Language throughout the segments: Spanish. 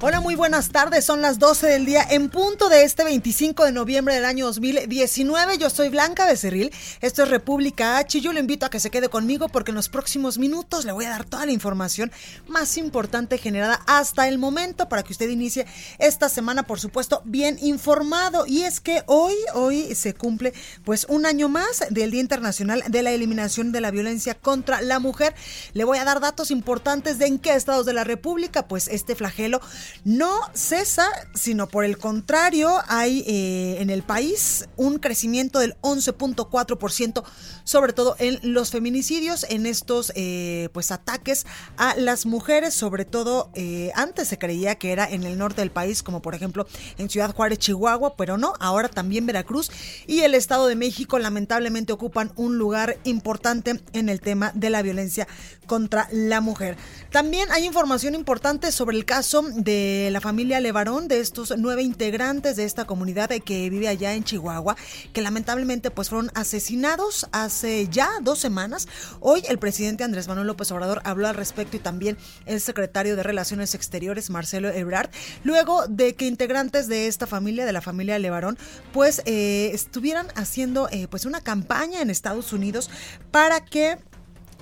Hola, muy buenas tardes. Son las 12 del día en punto de este 25 de noviembre del año 2019. Yo soy Blanca Becerril. Esto es República H y yo le invito a que se quede conmigo porque en los próximos minutos le voy a dar toda la información más importante generada hasta el momento para que usted inicie esta semana, por supuesto, bien informado. Y es que hoy, hoy se cumple pues un año más del Día Internacional de la Eliminación de la Violencia contra la Mujer. Le voy a dar datos importantes de en qué estados de la República pues este flagelo no cesa, sino por el contrario, hay eh, en el país un crecimiento del 11.4%, sobre todo en los feminicidios, en estos eh, pues ataques a las mujeres, sobre todo eh, antes se creía que era en el norte del país, como por ejemplo en Ciudad Juárez, Chihuahua, pero no, ahora también Veracruz y el Estado de México lamentablemente ocupan un lugar importante en el tema de la violencia contra la mujer. También hay información importante sobre el caso de la familia Levarón, de estos nueve integrantes de esta comunidad que vive allá en Chihuahua, que lamentablemente pues fueron asesinados hace ya dos semanas. Hoy el presidente Andrés Manuel López Obrador habló al respecto y también el secretario de Relaciones Exteriores, Marcelo Ebrard, luego de que integrantes de esta familia, de la familia Levarón, pues eh, estuvieran haciendo eh, pues una campaña en Estados Unidos para que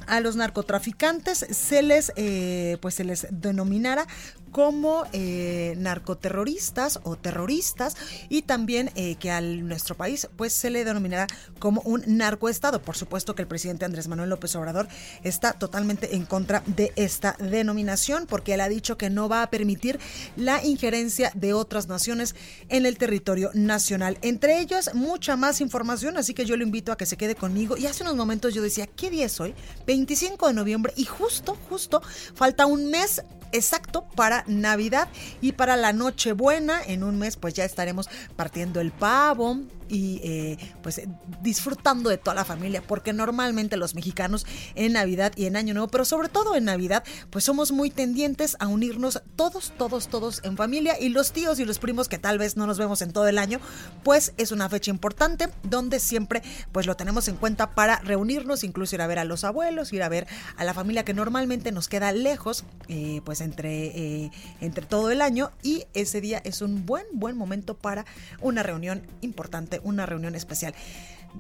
a los narcotraficantes se les eh, pues se les denominara como eh, narcoterroristas o terroristas y también eh, que a nuestro país pues se le denominará como un narcoestado. Por supuesto que el presidente Andrés Manuel López Obrador está totalmente en contra de esta denominación porque él ha dicho que no va a permitir la injerencia de otras naciones en el territorio nacional. Entre ellos mucha más información, así que yo lo invito a que se quede conmigo. Y hace unos momentos yo decía, ¿qué día es hoy? 25 de noviembre y justo, justo falta un mes exacto para Navidad y para la Nochebuena. En un mes pues ya estaremos partiendo el pavo, y eh, pues disfrutando de toda la familia, porque normalmente los mexicanos en Navidad y en Año Nuevo, pero sobre todo en Navidad, pues somos muy tendientes a unirnos todos, todos, todos en familia y los tíos y los primos que tal vez no nos vemos en todo el año, pues es una fecha importante donde siempre pues lo tenemos en cuenta para reunirnos, incluso ir a ver a los abuelos, ir a ver a la familia que normalmente nos queda lejos, eh, pues entre, eh, entre todo el año y ese día es un buen, buen momento para una reunión importante una reunión especial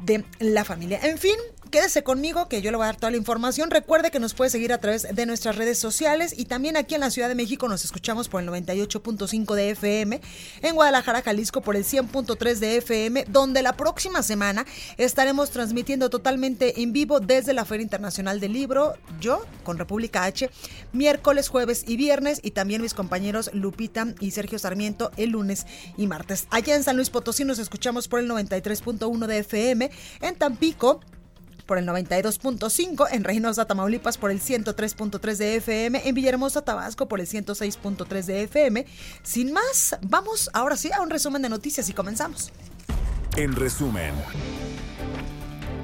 de la familia. En fin, quédese conmigo que yo le voy a dar toda la información. Recuerde que nos puede seguir a través de nuestras redes sociales y también aquí en la Ciudad de México nos escuchamos por el 98.5 de FM, en Guadalajara, Jalisco por el 100.3 de FM, donde la próxima semana estaremos transmitiendo totalmente en vivo desde la Feria Internacional del Libro, yo con República H, miércoles, jueves y viernes y también mis compañeros Lupita y Sergio Sarmiento el lunes y martes. Allá en San Luis Potosí nos escuchamos por el 93.1 de FM, en Tampico por el 92.5, en Reynosa, Tamaulipas por el 103.3 de FM, en Villahermosa, Tabasco por el 106.3 de FM. Sin más, vamos ahora sí a un resumen de noticias y comenzamos. En resumen.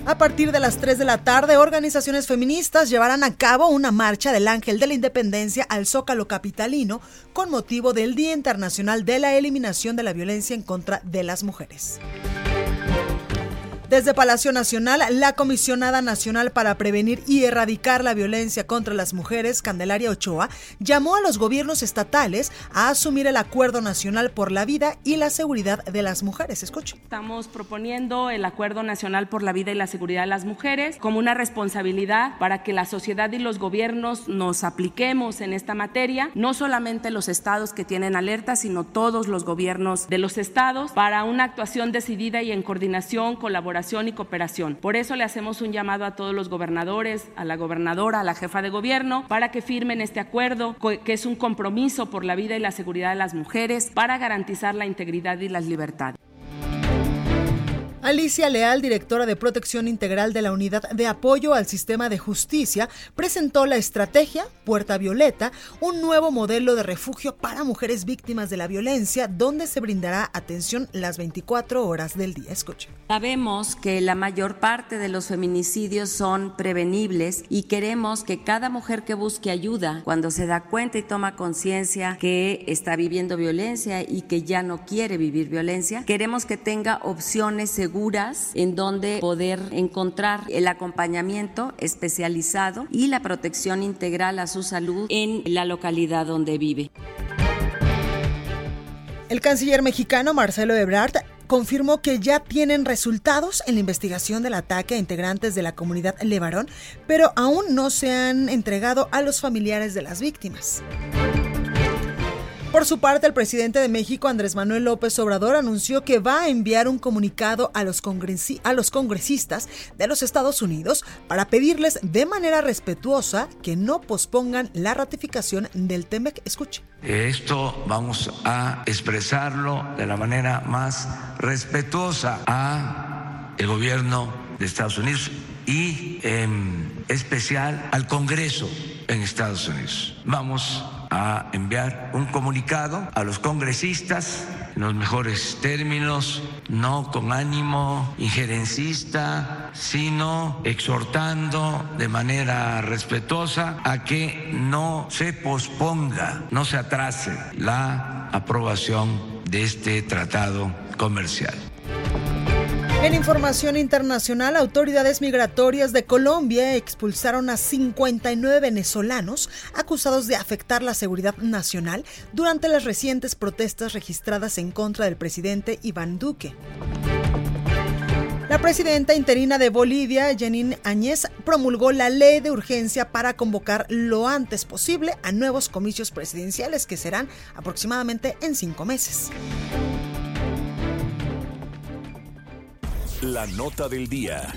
A partir de las 3 de la tarde, organizaciones feministas llevarán a cabo una marcha del Ángel de la Independencia al Zócalo Capitalino con motivo del Día Internacional de la Eliminación de la Violencia en contra de las Mujeres. Desde Palacio Nacional, la comisionada nacional para prevenir y erradicar la violencia contra las mujeres, Candelaria Ochoa, llamó a los gobiernos estatales a asumir el Acuerdo Nacional por la Vida y la Seguridad de las Mujeres. Escuche. Estamos proponiendo el Acuerdo Nacional por la Vida y la Seguridad de las Mujeres como una responsabilidad para que la sociedad y los gobiernos nos apliquemos en esta materia, no solamente los estados que tienen alerta, sino todos los gobiernos de los estados, para una actuación decidida y en coordinación, colaboración y cooperación. Por eso le hacemos un llamado a todos los gobernadores, a la gobernadora, a la jefa de gobierno, para que firmen este acuerdo, que es un compromiso por la vida y la seguridad de las mujeres para garantizar la integridad y las libertades. Alicia Leal, directora de Protección Integral de la Unidad de Apoyo al Sistema de Justicia, presentó la estrategia Puerta Violeta, un nuevo modelo de refugio para mujeres víctimas de la violencia, donde se brindará atención las 24 horas del día. Escuche. Sabemos que la mayor parte de los feminicidios son prevenibles y queremos que cada mujer que busque ayuda, cuando se da cuenta y toma conciencia que está viviendo violencia y que ya no quiere vivir violencia, queremos que tenga opciones seguras en donde poder encontrar el acompañamiento especializado y la protección integral a su salud en la localidad donde vive. El canciller mexicano Marcelo Ebrard confirmó que ya tienen resultados en la investigación del ataque a integrantes de la comunidad Levarón, pero aún no se han entregado a los familiares de las víctimas. Por su parte, el presidente de México, Andrés Manuel López Obrador, anunció que va a enviar un comunicado a los, a los congresistas de los Estados Unidos para pedirles de manera respetuosa que no pospongan la ratificación del TEMEC. Escuche. Esto vamos a expresarlo de la manera más respetuosa a el gobierno de Estados Unidos y en especial al Congreso en Estados Unidos. Vamos a enviar un comunicado a los congresistas en los mejores términos, no con ánimo injerencista, sino exhortando de manera respetuosa a que no se posponga, no se atrase la aprobación de este tratado comercial. En información internacional, autoridades migratorias de Colombia expulsaron a 59 venezolanos acusados de afectar la seguridad nacional durante las recientes protestas registradas en contra del presidente Iván Duque. La presidenta interina de Bolivia, Janine Áñez, promulgó la ley de urgencia para convocar lo antes posible a nuevos comicios presidenciales que serán aproximadamente en cinco meses. La nota del día.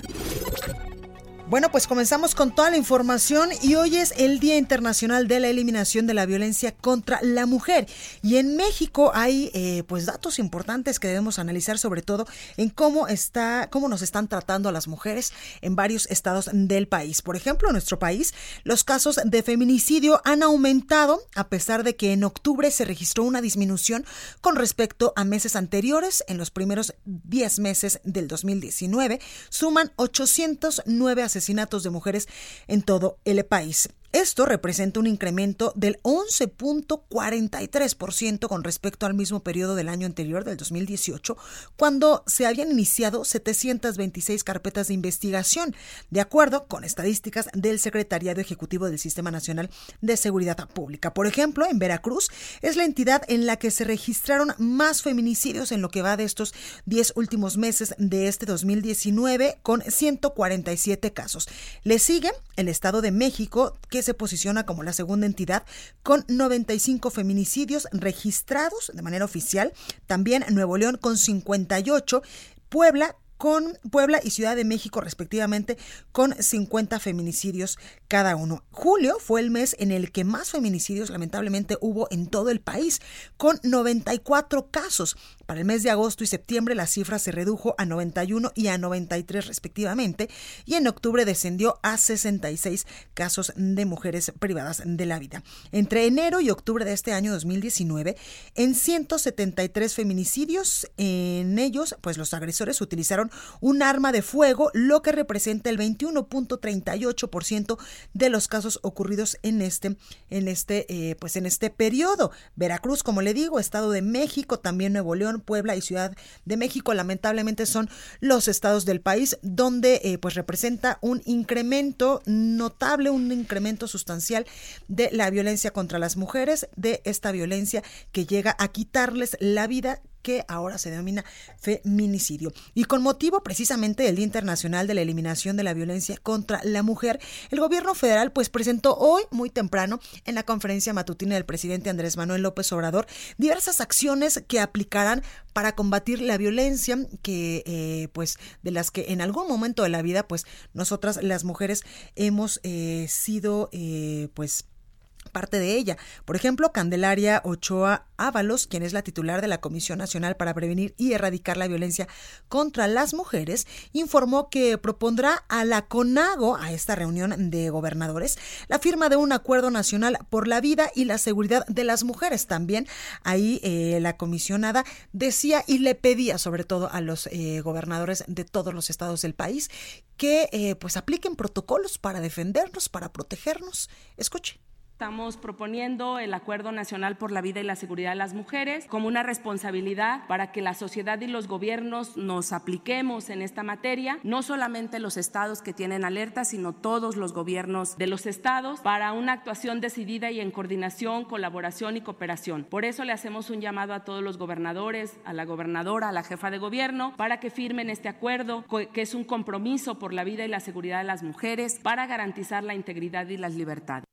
Bueno, pues comenzamos con toda la información y hoy es el Día Internacional de la Eliminación de la Violencia contra la Mujer. Y en México hay eh, pues datos importantes que debemos analizar, sobre todo en cómo está, cómo nos están tratando a las mujeres en varios estados del país. Por ejemplo, en nuestro país, los casos de feminicidio han aumentado, a pesar de que en octubre se registró una disminución con respecto a meses anteriores. En los primeros 10 meses del 2019, suman 809 asesinatos asesinatos de mujeres en todo el país. Esto representa un incremento del 11.43% con respecto al mismo periodo del año anterior, del 2018, cuando se habían iniciado 726 carpetas de investigación, de acuerdo con estadísticas del Secretariado Ejecutivo del Sistema Nacional de Seguridad Pública. Por ejemplo, en Veracruz es la entidad en la que se registraron más feminicidios en lo que va de estos 10 últimos meses de este 2019, con 147 casos. Le sigue el Estado de México, que se posiciona como la segunda entidad con 95 feminicidios registrados de manera oficial. También Nuevo León con 58. Puebla con Puebla y Ciudad de México respectivamente con 50 feminicidios cada uno. Julio fue el mes en el que más feminicidios lamentablemente hubo en todo el país, con 94 casos. Para el mes de agosto y septiembre la cifra se redujo a 91 y a 93 respectivamente, y en octubre descendió a 66 casos de mujeres privadas de la vida. Entre enero y octubre de este año 2019, en 173 feminicidios, en ellos, pues los agresores utilizaron un arma de fuego, lo que representa el 21.38% de los casos ocurridos en este, en este, eh, pues en este periodo. Veracruz, como le digo, Estado de México, también Nuevo León, Puebla y Ciudad de México, lamentablemente son los estados del país donde eh, pues representa un incremento notable, un incremento sustancial de la violencia contra las mujeres, de esta violencia que llega a quitarles la vida que ahora se denomina feminicidio. Y con motivo precisamente del Día Internacional de la Eliminación de la Violencia contra la Mujer, el gobierno federal pues presentó hoy muy temprano en la conferencia matutina del presidente Andrés Manuel López Obrador diversas acciones que aplicarán para combatir la violencia que eh, pues de las que en algún momento de la vida pues nosotras las mujeres hemos eh, sido eh, pues parte de ella. Por ejemplo, Candelaria Ochoa Ábalos, quien es la titular de la Comisión Nacional para Prevenir y Erradicar la Violencia contra las Mujeres, informó que propondrá a la CONAGO, a esta reunión de gobernadores, la firma de un acuerdo nacional por la vida y la seguridad de las mujeres. También ahí eh, la comisionada decía y le pedía sobre todo a los eh, gobernadores de todos los estados del país que eh, pues apliquen protocolos para defendernos, para protegernos. Escuche. Estamos proponiendo el Acuerdo Nacional por la Vida y la Seguridad de las Mujeres como una responsabilidad para que la sociedad y los gobiernos nos apliquemos en esta materia, no solamente los estados que tienen alerta, sino todos los gobiernos de los estados, para una actuación decidida y en coordinación, colaboración y cooperación. Por eso le hacemos un llamado a todos los gobernadores, a la gobernadora, a la jefa de gobierno, para que firmen este acuerdo, que es un compromiso por la vida y la seguridad de las mujeres para garantizar la integridad y las libertades.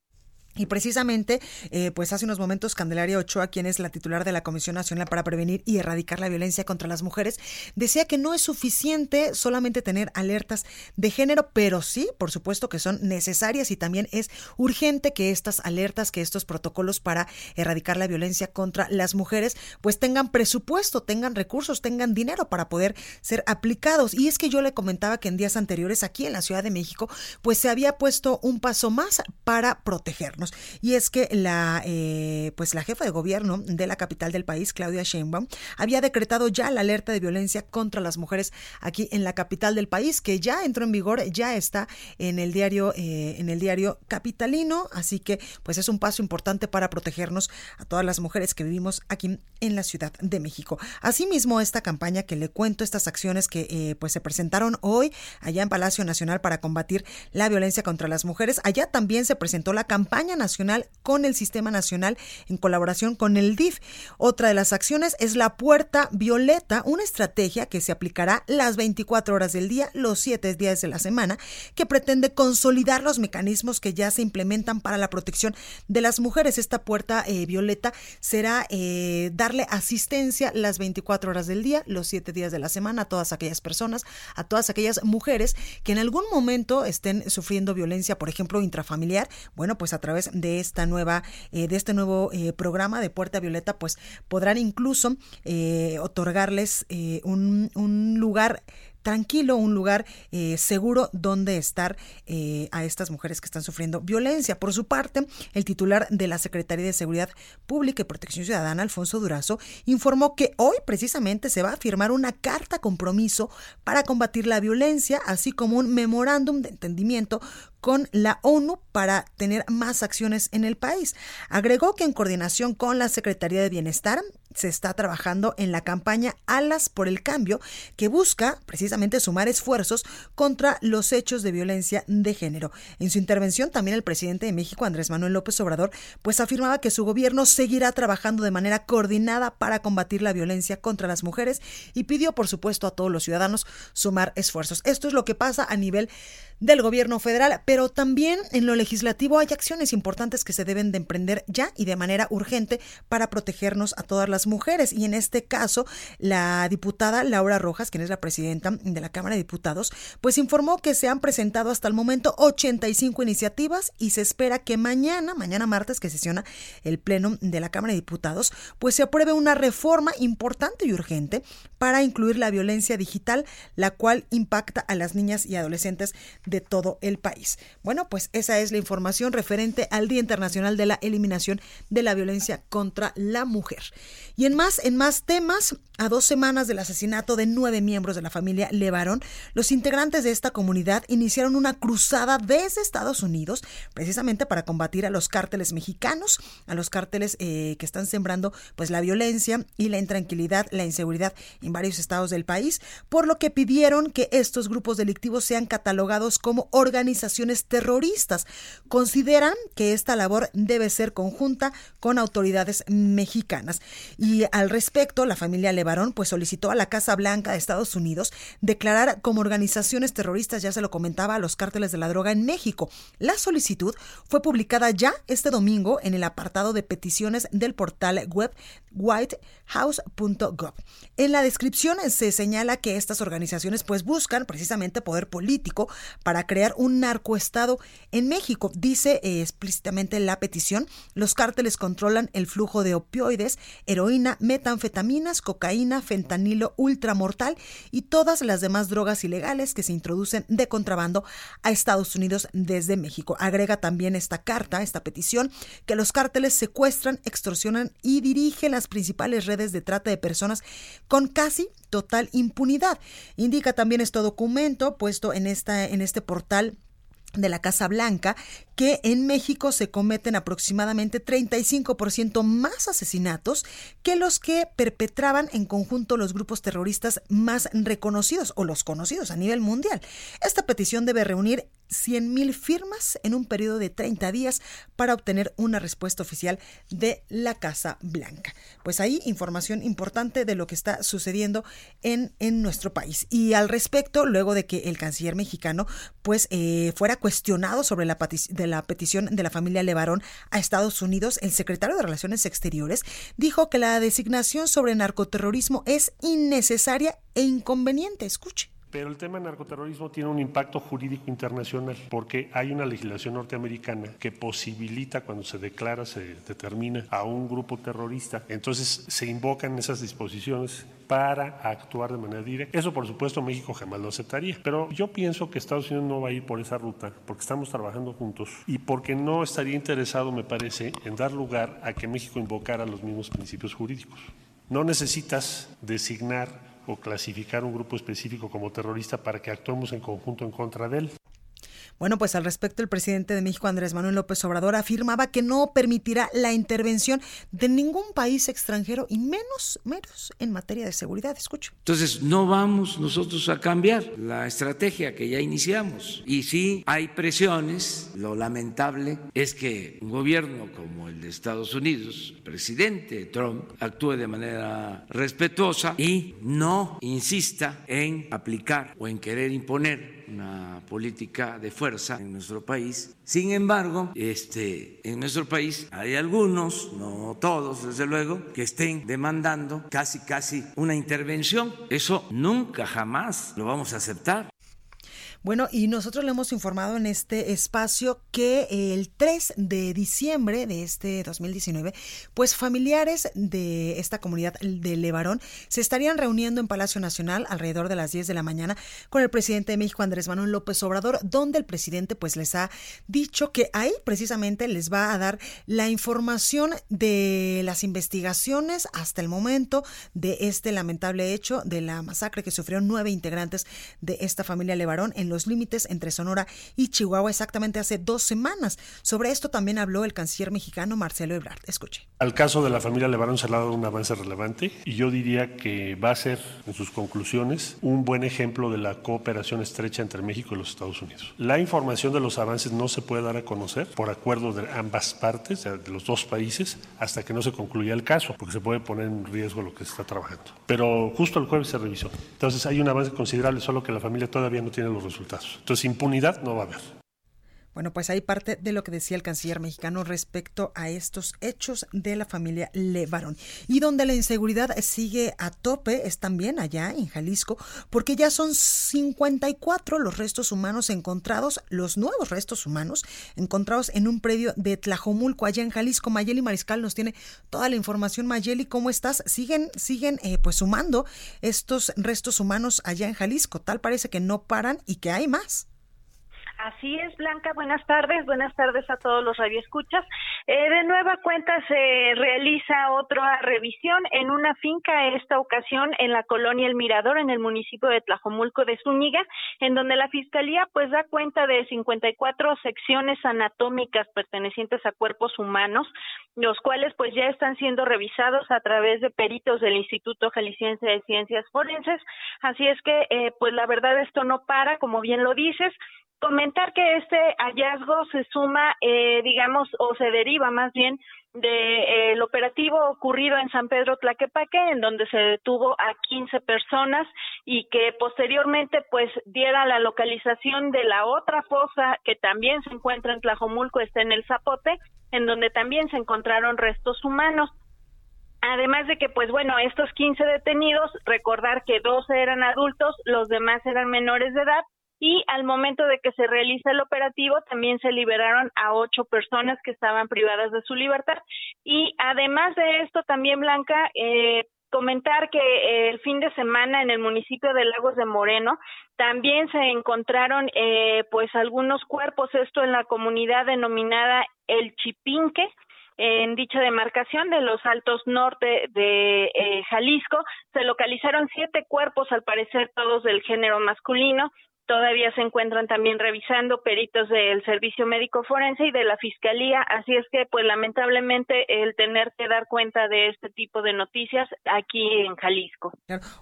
Y precisamente, eh, pues hace unos momentos, Candelaria Ochoa, quien es la titular de la Comisión Nacional para Prevenir y Erradicar la Violencia contra las Mujeres, decía que no es suficiente solamente tener alertas de género, pero sí, por supuesto que son necesarias y también es urgente que estas alertas, que estos protocolos para erradicar la violencia contra las mujeres, pues tengan presupuesto, tengan recursos, tengan dinero para poder ser aplicados. Y es que yo le comentaba que en días anteriores aquí en la Ciudad de México, pues se había puesto un paso más para protegernos. Y es que la, eh, pues la jefa de gobierno de la capital del país, Claudia Sheinbaum, había decretado ya la alerta de violencia contra las mujeres aquí en la capital del país, que ya entró en vigor, ya está en el diario, eh, en el diario capitalino. Así que, pues es un paso importante para protegernos a todas las mujeres que vivimos aquí en la Ciudad de México. Asimismo, esta campaña que le cuento, estas acciones que eh, pues se presentaron hoy allá en Palacio Nacional para combatir la violencia contra las mujeres, allá también se presentó la campaña nacional con el Sistema Nacional en colaboración con el DIF. Otra de las acciones es la Puerta Violeta, una estrategia que se aplicará las 24 horas del día, los 7 días de la semana, que pretende consolidar los mecanismos que ya se implementan para la protección de las mujeres. Esta Puerta eh, Violeta será eh, darle asistencia las 24 horas del día, los 7 días de la semana a todas aquellas personas, a todas aquellas mujeres que en algún momento estén sufriendo violencia, por ejemplo, intrafamiliar. Bueno, pues a través de esta nueva, eh, de este nuevo eh, programa de Puerta Violeta, pues podrán incluso eh, otorgarles un, un lugar tranquilo, un lugar eh, seguro donde estar eh, a estas mujeres que están sufriendo violencia. Por su parte, el titular de la Secretaría de Seguridad Pública y Protección Ciudadana, Alfonso Durazo, informó que hoy precisamente se va a firmar una carta compromiso para combatir la violencia, así como un memorándum de entendimiento con la ONU para tener más acciones en el país. Agregó que en coordinación con la Secretaría de Bienestar se está trabajando en la campaña Alas por el Cambio, que busca precisamente sumar esfuerzos contra los hechos de violencia de género. En su intervención, también el presidente de México, Andrés Manuel López Obrador, pues afirmaba que su gobierno seguirá trabajando de manera coordinada para combatir la violencia contra las mujeres y pidió, por supuesto, a todos los ciudadanos sumar esfuerzos. Esto es lo que pasa a nivel del gobierno federal, pero también en lo legislativo hay acciones importantes que se deben de emprender ya y de manera urgente para protegernos a todas las mujeres. Y en este caso, la diputada Laura Rojas, quien es la presidenta de la Cámara de Diputados, pues informó que se han presentado hasta el momento 85 iniciativas y se espera que mañana, mañana martes que sesiona el Pleno de la Cámara de Diputados, pues se apruebe una reforma importante y urgente para incluir la violencia digital, la cual impacta a las niñas y adolescentes todo el país. Bueno, pues esa es la información referente al Día Internacional de la Eliminación de la Violencia contra la Mujer. Y en más, en más temas, a dos semanas del asesinato de nueve miembros de la familia Levarón, los integrantes de esta comunidad iniciaron una cruzada desde Estados Unidos, precisamente para combatir a los cárteles mexicanos, a los cárteles eh, que están sembrando pues la violencia y la intranquilidad, la inseguridad en varios estados del país, por lo que pidieron que estos grupos delictivos sean catalogados como organizaciones terroristas. Consideran que esta labor debe ser conjunta con autoridades mexicanas. Y al respecto, la familia Levarón pues solicitó a la Casa Blanca de Estados Unidos declarar como organizaciones terroristas, ya se lo comentaba, a los cárteles de la droga en México. La solicitud fue publicada ya este domingo en el apartado de peticiones del portal web whitehouse.gov. En la descripción se señala que estas organizaciones pues buscan precisamente poder político para crear un narcoestado en México. Dice eh, explícitamente la petición, los cárteles controlan el flujo de opioides, heroína, metanfetaminas, cocaína, fentanilo ultramortal y todas las demás drogas ilegales que se introducen de contrabando a Estados Unidos desde México. Agrega también esta carta, esta petición, que los cárteles secuestran, extorsionan y dirigen las principales redes de trata de personas con casi total impunidad. Indica también este documento puesto en, esta, en este portal de la Casa Blanca que en México se cometen aproximadamente 35% más asesinatos que los que perpetraban en conjunto los grupos terroristas más reconocidos o los conocidos a nivel mundial. Esta petición debe reunir 100.000 firmas en un periodo de 30 días para obtener una respuesta oficial de la Casa Blanca. Pues ahí información importante de lo que está sucediendo en, en nuestro país. Y al respecto, luego de que el canciller mexicano pues eh, fuera cuestionado sobre la, de la petición de la familia Levarón a Estados Unidos, el secretario de Relaciones Exteriores dijo que la designación sobre narcoterrorismo es innecesaria e inconveniente. Escuche. Pero el tema narcoterrorismo tiene un impacto jurídico internacional porque hay una legislación norteamericana que posibilita cuando se declara, se determina a un grupo terrorista. Entonces se invocan esas disposiciones para actuar de manera directa. Eso, por supuesto, México jamás lo aceptaría. Pero yo pienso que Estados Unidos no va a ir por esa ruta porque estamos trabajando juntos y porque no estaría interesado, me parece, en dar lugar a que México invocara los mismos principios jurídicos. No necesitas designar o clasificar un grupo específico como terrorista para que actuemos en conjunto en contra de él. Bueno, pues al respecto, el presidente de México, Andrés Manuel López Obrador, afirmaba que no permitirá la intervención de ningún país extranjero y menos, en materia de seguridad. Escucho. Entonces, no vamos nosotros a cambiar la estrategia que ya iniciamos. Y sí hay presiones. Lo lamentable es que un gobierno como el de Estados Unidos, presidente Trump, actúe de manera respetuosa y no insista en aplicar o en querer imponer una política de fuerza en nuestro país. Sin embargo, este, en nuestro país hay algunos, no todos desde luego, que estén demandando casi casi una intervención. Eso nunca jamás lo vamos a aceptar. Bueno, y nosotros le hemos informado en este espacio que el 3 de diciembre de este 2019, pues familiares de esta comunidad de Levarón se estarían reuniendo en Palacio Nacional alrededor de las 10 de la mañana con el presidente de México, Andrés Manuel López Obrador, donde el presidente pues les ha dicho que ahí precisamente les va a dar la información de las investigaciones hasta el momento de este lamentable hecho de la masacre que sufrieron nueve integrantes de esta familia Levarón en los límites entre Sonora y Chihuahua exactamente hace dos semanas. Sobre esto también habló el canciller mexicano Marcelo Ebrard. Escuche. Al caso de la familia Levarón se le ha dado un avance relevante y yo diría que va a ser, en sus conclusiones, un buen ejemplo de la cooperación estrecha entre México y los Estados Unidos. La información de los avances no se puede dar a conocer por acuerdo de ambas partes, de los dos países, hasta que no se concluya el caso, porque se puede poner en riesgo lo que se está trabajando. Pero justo el jueves se revisó. Entonces hay un avance considerable, solo que la familia todavía no tiene los resultados. Entonces, impunidad no va a haber. Bueno, pues hay parte de lo que decía el canciller mexicano respecto a estos hechos de la familia Levarón. Y donde la inseguridad sigue a tope es también allá en Jalisco, porque ya son 54 los restos humanos encontrados, los nuevos restos humanos encontrados en un predio de Tlajomulco, allá en Jalisco. Mayeli Mariscal nos tiene toda la información. Mayeli, ¿cómo estás? Siguen, siguen eh, pues sumando estos restos humanos allá en Jalisco. Tal parece que no paran y que hay más. Así es, Blanca. Buenas tardes. Buenas tardes a todos los radioescuchas. Eh, de nueva cuenta se realiza otra revisión en una finca, esta ocasión en la colonia El Mirador, en el municipio de Tlajomulco de Zúñiga, en donde la Fiscalía pues da cuenta de 54 secciones anatómicas pertenecientes a cuerpos humanos, los cuales pues ya están siendo revisados a través de peritos del Instituto Jalisciense de Ciencias Forenses. Así es que eh, pues la verdad esto no para, como bien lo dices, comentar que este hallazgo se suma, eh, digamos, o se deriva más bien del de, eh, operativo ocurrido en San Pedro Tlaquepaque, en donde se detuvo a 15 personas y que posteriormente pues diera la localización de la otra fosa que también se encuentra en Tlajomulco, está en el Zapote, en donde también se encontraron restos humanos. Además de que, pues bueno, estos 15 detenidos, recordar que 12 eran adultos, los demás eran menores de edad, y al momento de que se realiza el operativo también se liberaron a ocho personas que estaban privadas de su libertad. Y además de esto también Blanca eh, comentar que eh, el fin de semana en el municipio de Lagos de Moreno también se encontraron eh, pues algunos cuerpos esto en la comunidad denominada el Chipinque en dicha demarcación de los Altos Norte de eh, Jalisco. Se localizaron siete cuerpos, al parecer todos del género masculino, Todavía se encuentran también revisando peritos del Servicio Médico Forense y de la Fiscalía, así es que pues lamentablemente el tener que dar cuenta de este tipo de noticias aquí en Jalisco.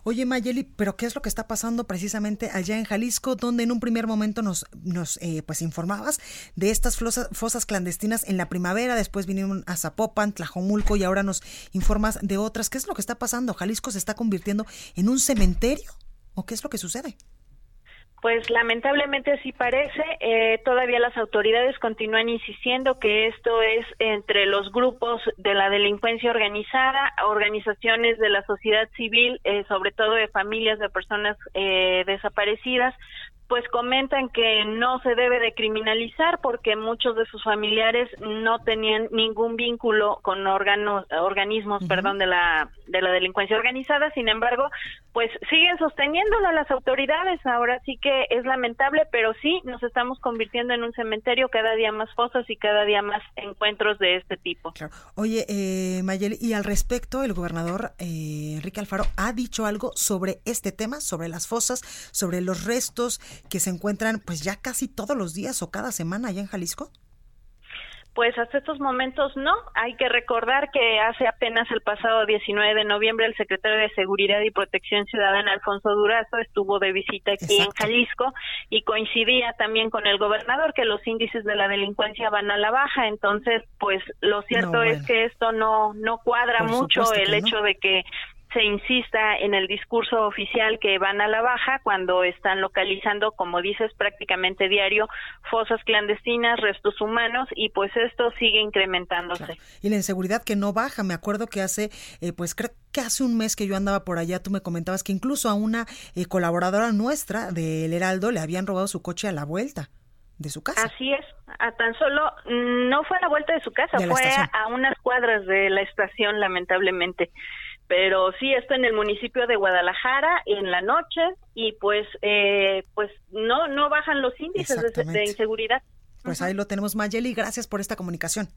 Oye Mayeli, pero ¿qué es lo que está pasando precisamente allá en Jalisco, donde en un primer momento nos, nos eh, pues informabas de estas fosas, fosas clandestinas en la primavera, después vinieron a Zapopan, Tlajomulco y ahora nos informas de otras? ¿Qué es lo que está pasando? ¿Jalisco se está convirtiendo en un cementerio? ¿O qué es lo que sucede? Pues lamentablemente así parece. Eh, todavía las autoridades continúan insistiendo que esto es entre los grupos de la delincuencia organizada, organizaciones de la sociedad civil, eh, sobre todo de familias de personas eh, desaparecidas, pues comentan que no se debe de criminalizar porque muchos de sus familiares no tenían ningún vínculo con órganos organismos perdón de la de la delincuencia organizada sin embargo pues siguen sosteniéndolo las autoridades ahora sí que es lamentable pero sí nos estamos convirtiendo en un cementerio cada día más fosas y cada día más encuentros de este tipo oye eh, Mayel y al respecto el gobernador eh, Enrique Alfaro ha dicho algo sobre este tema sobre las fosas sobre los restos que se encuentran pues ya casi todos los días o cada semana allá en Jalisco? Pues hasta estos momentos no. Hay que recordar que hace apenas el pasado 19 de noviembre el secretario de Seguridad y Protección Ciudadana, Alfonso Durazo, estuvo de visita aquí en Jalisco y coincidía también con el gobernador que los índices de la delincuencia van a la baja. Entonces, pues lo cierto es que esto no no cuadra mucho el hecho de que se insista en el discurso oficial que van a la baja cuando están localizando, como dices, prácticamente diario fosas clandestinas, restos humanos y pues esto sigue incrementándose. Y la inseguridad que no baja, me acuerdo que hace, eh, pues creo que hace un mes que yo andaba por allá, tú me comentabas que incluso a una eh, colaboradora nuestra del Heraldo le habían robado su coche a la vuelta de su casa. Así es, a tan solo no fue a la vuelta de su casa, fue a unas cuadras de la estación, lamentablemente pero sí esto en el municipio de Guadalajara en la noche y pues eh, pues no no bajan los índices de, inseguridad. Pues ahí lo tenemos Mayeli, gracias por esta comunicación.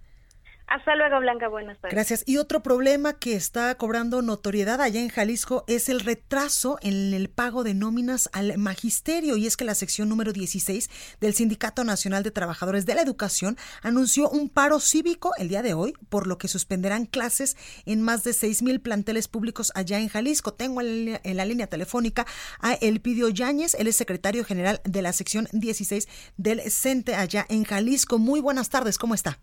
Hasta luego, Blanca. Buenas tardes. Gracias. Y otro problema que está cobrando notoriedad allá en Jalisco es el retraso en el pago de nóminas al magisterio. Y es que la sección número 16 del Sindicato Nacional de Trabajadores de la Educación anunció un paro cívico el día de hoy, por lo que suspenderán clases en más de seis mil planteles públicos allá en Jalisco. Tengo en la línea telefónica a Elpidio Yáñez, él es secretario general de la sección 16 del CENTE allá en Jalisco. Muy buenas tardes, ¿cómo está?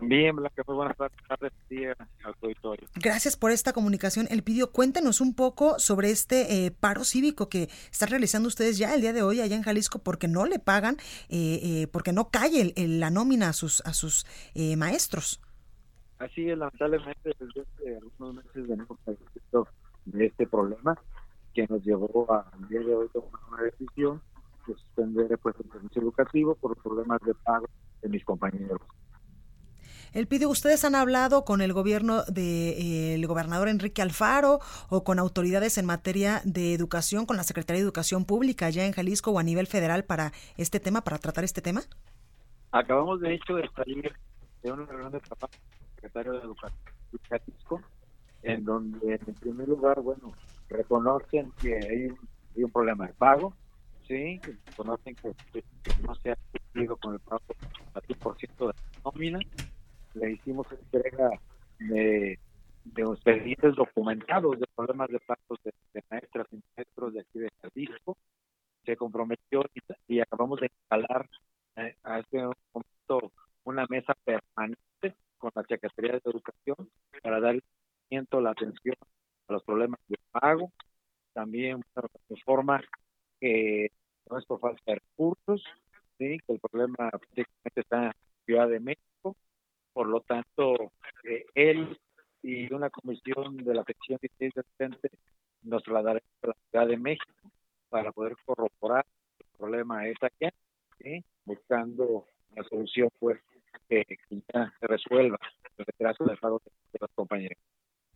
Bien, Blanca, muy buenas tardes al auditorio. Gracias por esta comunicación. El pidió, cuéntenos un poco sobre este eh, paro cívico que están realizando ustedes ya el día de hoy allá en Jalisco porque no le pagan, eh, eh, porque no cae la nómina a sus, a sus maestros. Así es, lamentablemente desde hace algunos meses venimos de este problema que nos llevó a el día de hoy tomar una decisión de suspender pues, el servicio educativo por problemas de pago de mis compañeros. El pide, ¿ustedes han hablado con el gobierno del eh, gobernador Enrique Alfaro o con autoridades en materia de educación, con la Secretaría de Educación Pública allá en Jalisco o a nivel federal para este tema, para tratar este tema? Acabamos de hecho de salir de una reunión de trabajo con el secretario de Educación de Jalisco, en donde en primer lugar, bueno, reconocen que hay un, problema de pago, sí, reconocen que, no se ha cumplido con el pago al 100% de la nómina, le hicimos entrega de, de expedientes documentados de problemas de pagos de, maestras y maestros de aquí de Jalisco. Se comprometió y, acabamos de instalar abierto una mesa permanente con la Secretaría de Educación para dar la atención a los problemas de pago. También se informa que no es por falta de recursos, ¿sí? el problema prácticamente está en Ciudad de México. Por lo tanto, eh, él y una comisión de la sección 16 de nos trasladaremos a la Ciudad de México para poder corroborar el problema es aquí, buscando la solución pues que, ya se resuelva el retraso de pago de los compañeros.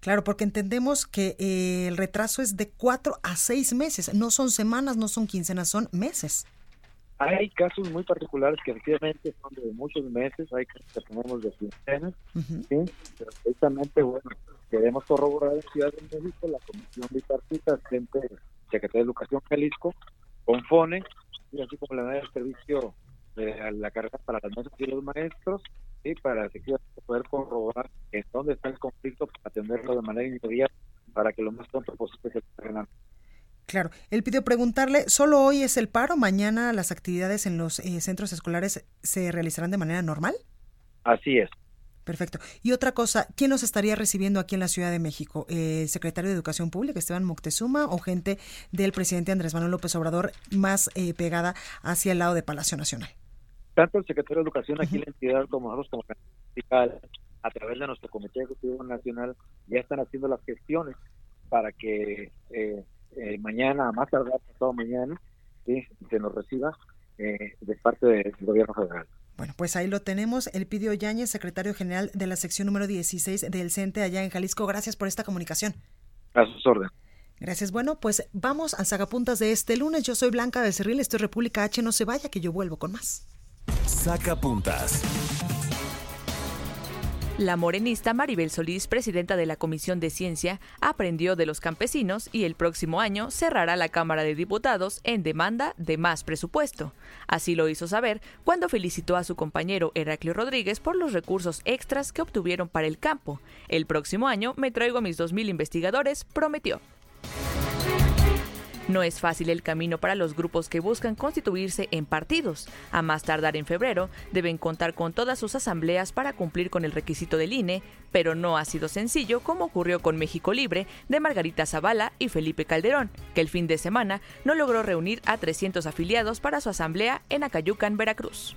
Claro, porque entendemos que eh, el retraso es de cuatro a seis meses, no son semanas, no son quincenas, son meses. Hay casos muy particulares que efectivamente son de muchos meses, hay casos que tenemos de quincenas, ¿sí? pero precisamente, bueno, queremos corroborar en Ciudad de México la Comisión Bipartita, frente Secretaría de Educación Jalisco, con FONE, y así como la del servicio de la carrera para las mesas y los maestros, y para poder corroborar en dónde está el conflicto para atenderlo de manera inmediata para que lo más pronto posible se termine. Claro, él pidió preguntarle, ¿solo hoy es el paro? ¿Mañana las actividades en los eh, centros escolares se realizarán de manera normal? Así es. Perfecto. Y otra cosa, ¿quién nos estaría recibiendo aquí en la Ciudad de México? ¿El secretario de Educación Pública, Esteban Moctezuma, o gente del presidente Andrés Manuel López Obrador más eh, pegada hacia el lado de Palacio Nacional? tanto el secretario de Educación aquí en la entidad como nosotros como a través de nuestro Comité Ejecutivo Nacional, ya están haciendo las gestiones para que eh, eh, mañana, a más tardar pasado mañana, se nos reciba eh, de parte del gobierno federal. Bueno, pues ahí lo tenemos. El Pidio Yáñez, secretario general de la sección número 16 del CENTE allá en Jalisco. Gracias por esta comunicación. A sus órdenes. Gracias. Bueno, pues vamos al Sagapuntas de este lunes. Yo soy Blanca Becerril, esto es República H. No se vaya, que yo vuelvo con más. Saca puntas. La morenista Maribel Solís, presidenta de la Comisión de Ciencia, aprendió de los campesinos y el próximo año cerrará la Cámara de Diputados en demanda de más presupuesto. Así lo hizo saber cuando felicitó a su compañero Heraclio Rodríguez por los recursos extras que obtuvieron para el campo. El próximo año me traigo a mis 2.000 investigadores, prometió. No es fácil el camino para los grupos que buscan constituirse en partidos. A más tardar en febrero, deben contar con todas sus asambleas para cumplir con el requisito del INE, pero no ha sido sencillo como ocurrió con México Libre de Margarita Zavala y Felipe Calderón, que el fin de semana no logró reunir a 300 afiliados para su asamblea en Acayucan, Veracruz.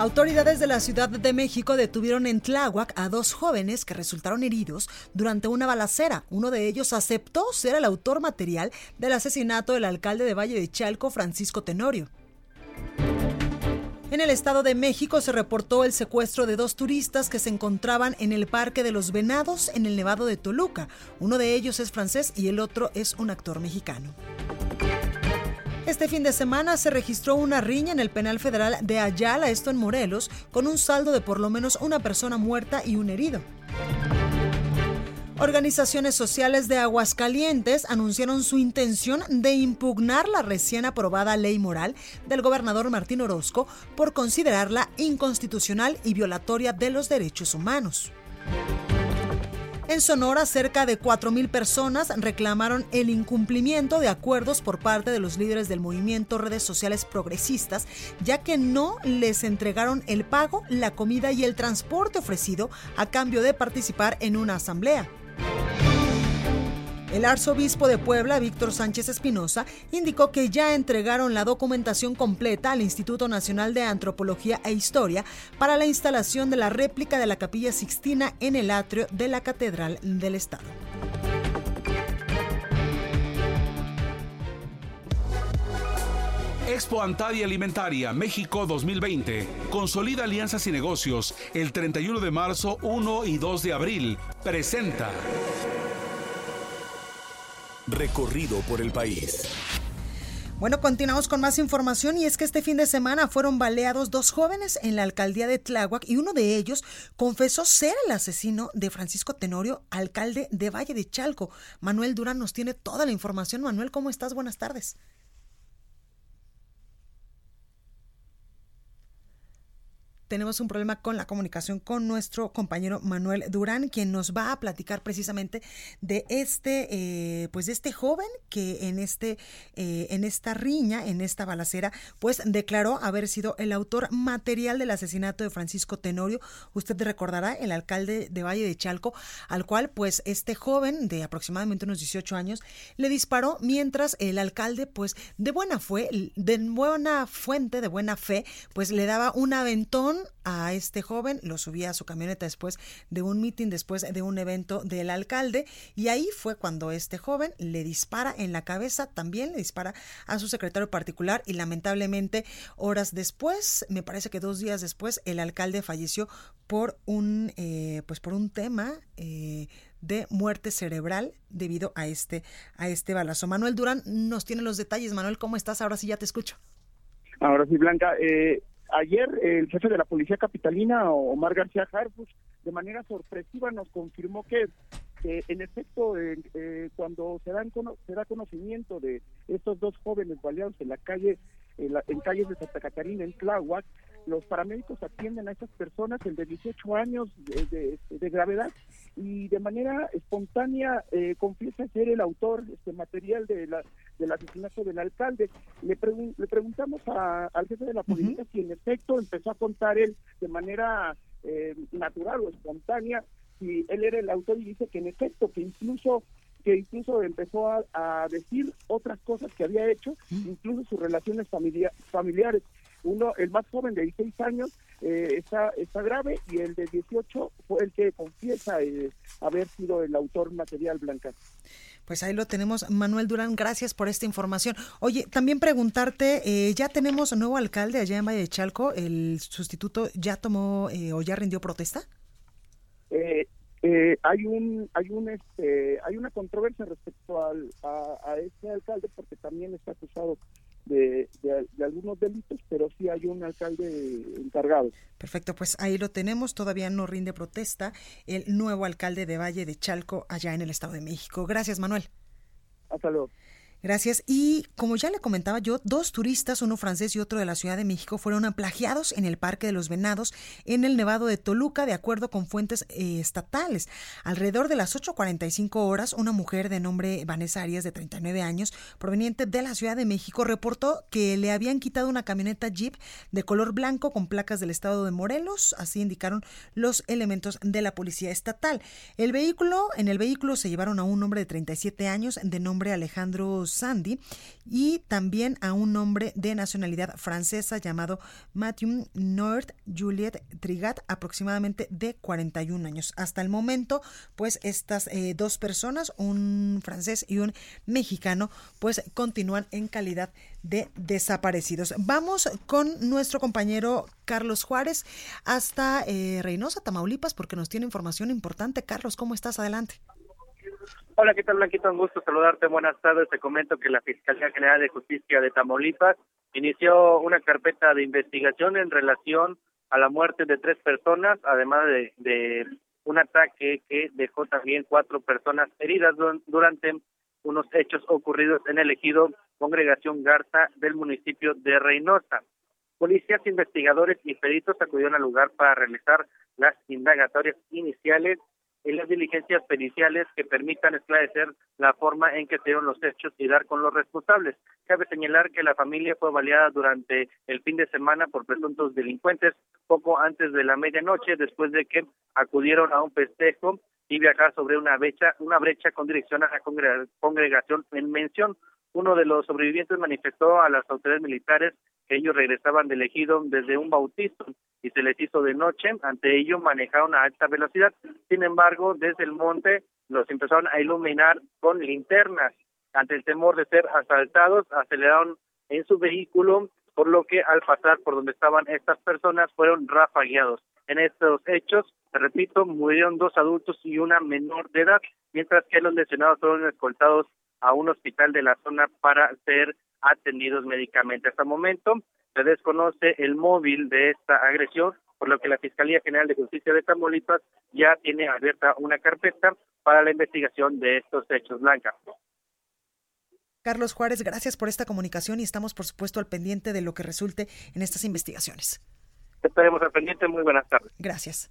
Autoridades de la Ciudad de México detuvieron en Tláhuac a dos jóvenes que resultaron heridos durante una balacera. Uno de ellos aceptó ser el autor material del asesinato del alcalde de Valle de Chalco, Francisco Tenorio. En el Estado de México se reportó el secuestro de dos turistas que se encontraban en el Parque de los Venados en el Nevado de Toluca. Uno de ellos es francés y el otro es un actor mexicano. Este fin de semana se registró una riña en el penal federal de Ayala, esto en Morelos, con un saldo de por lo menos una persona muerta y un herido. Organizaciones sociales de Aguascalientes anunciaron su intención de impugnar la recién aprobada ley moral del gobernador Martín Orozco por considerarla inconstitucional y violatoria de los derechos humanos. En Sonora, cerca de 4.000 personas reclamaron el incumplimiento de acuerdos por parte de los líderes del movimiento redes sociales progresistas, ya que no les entregaron el pago, la comida y el transporte ofrecido a cambio de participar en una asamblea. El arzobispo de Puebla, Víctor Sánchez Espinosa, indicó que ya entregaron la documentación completa al Instituto Nacional de Antropología e Historia para la instalación de la réplica de la Capilla Sixtina en el atrio de la Catedral del Estado. Expo Antadia Alimentaria México 2020. Consolida alianzas y negocios el 31 de marzo, 1 y 2 de abril. Presenta. Recorrido por el país. Bueno, continuamos con más información y es que este fin de semana fueron baleados dos jóvenes en la alcaldía de Tláhuac y uno de ellos confesó ser el asesino de Francisco Tenorio, alcalde de Valle de Chalco. Manuel Durán nos tiene toda la información. Manuel, ¿cómo estás? Buenas tardes. Tenemos un problema con la comunicación con nuestro compañero Manuel Durán, quien nos va a platicar precisamente de este, eh, pues de este joven que en este, eh, en esta riña, en esta balacera, pues declaró haber sido el autor material del asesinato de Francisco Tenorio. Usted recordará el alcalde de Valle de Chalco, al cual, pues, este joven de aproximadamente unos 18 años le disparó mientras el alcalde, pues, de buena fue, de buena fuente, de buena fe, pues le daba un aventón a este joven, lo subía a su camioneta después de un mitin, después de un evento del alcalde, y ahí fue cuando este joven le dispara en la cabeza, también le dispara a su secretario particular y lamentablemente horas después, me parece que dos días después, el alcalde falleció por un, eh, pues por un tema eh, de muerte cerebral debido a este, a este balazo. Manuel Durán nos tiene los detalles. Manuel, ¿cómo estás? Ahora sí ya te escucho. Ahora sí, Blanca. Eh, Ayer el jefe de la Policía Capitalina, Omar García Harfus, de manera sorpresiva nos confirmó que, en efecto, eh, cuando se, dan, se da conocimiento de estos dos jóvenes baleados en la calle, en, en calles de Santa Catarina, en Tláhuac, los paramédicos atienden a esas personas, el de 18 años de, gravedad, y de manera espontánea eh, confiesa ser el autor este material de la, del asesinato del alcalde. Le, le preguntamos al jefe de la policía si en efecto empezó a contar él de manera eh, natural o espontánea si él era el autor y dice que en efecto, que incluso que incluso empezó a, decir otras cosas que había hecho, incluso sus relaciones familiares. Uno, el más joven de 16 años, eh, está, está grave y el de 18 fue el que confiesa eh, haber sido el autor material blanca. Pues ahí lo tenemos, Manuel Durán, gracias por esta información. Oye, también preguntarte, eh, ya tenemos nuevo alcalde allá en Valle de Chalco, ¿el sustituto ya tomó o ya rindió protesta? hay un hay un este hay una controversia respecto al, a, a este alcalde porque también está acusado de, algunos delitos, pero sí hay un alcalde encargado. Perfecto, pues ahí lo tenemos. Todavía no rinde protesta el nuevo alcalde de Valle de Chalco, allá en el Estado de México. Gracias, Manuel. Hasta luego. Gracias. Y como ya le comentaba yo, dos turistas, uno francés y otro de la Ciudad de México, fueron plagiados en el Parque de los Venados en el Nevado de Toluca, de acuerdo con fuentes eh, estatales. Alrededor de las 8.45 horas, una mujer de nombre Vanessa Arias, de 39 años, proveniente de la Ciudad de México, reportó que le habían quitado una camioneta Jeep de color blanco con placas del estado de Morelos. Así indicaron los elementos de la policía estatal. El vehículo, en el vehículo se llevaron a un hombre de 37 años, de nombre Alejandro Sandy y también a un hombre de nacionalidad francesa llamado Mathieu Nord Juliette Trigat, aproximadamente de 41 años. Hasta el momento, pues estas eh, dos personas, un francés y un mexicano, pues continúan en calidad de desaparecidos. Vamos con nuestro compañero Carlos Juárez hasta eh, Reynosa, Tamaulipas, porque nos tiene información importante. Carlos, ¿cómo estás? Adelante. Hola, ¿qué tal, Blanquito? Un gusto saludarte. Buenas tardes. Te comento que la Fiscalía General de Justicia de Tamaulipas inició una carpeta de investigación en relación a la muerte de tres personas, además de, un ataque que dejó también cuatro personas heridas durante unos hechos ocurridos en el ejido Congregación Garza del municipio de Reynosa. Policías, investigadores y peritos acudieron al lugar para realizar las indagatorias iniciales en las diligencias periciales que permitan esclarecer la forma en que se dieron los hechos y dar con los responsables. Cabe señalar que la familia fue baleada durante el fin de semana por presuntos delincuentes poco antes de la medianoche, después de que acudieron a un festejo y viajar sobre una brecha, una brecha con dirección a la congregación en mención. Uno de los sobrevivientes manifestó a las autoridades militares que ellos regresaban del ejido desde un bautizo y se les hizo de noche. Ante ello manejaron a alta velocidad. Sin embargo, desde el monte los empezaron a iluminar con linternas. Ante el temor de ser asaltados, aceleraron en su vehículo, por lo que al pasar por donde estaban estas personas fueron rafagueados. En estos hechos, repito, murieron dos adultos y una menor de edad, mientras que los lesionados fueron escoltados a un hospital de la zona para ser atendidos médicamente. Hasta el momento se desconoce el móvil de esta agresión, por lo que la Fiscalía General de Justicia de Tamaulipas ya tiene abierta una carpeta para la investigación de estos hechos. Blanca. Carlos Juárez, gracias por esta comunicación y estamos, por supuesto, al pendiente de lo que resulte en estas investigaciones. Estaremos al pendiente. Muy buenas tardes. Gracias.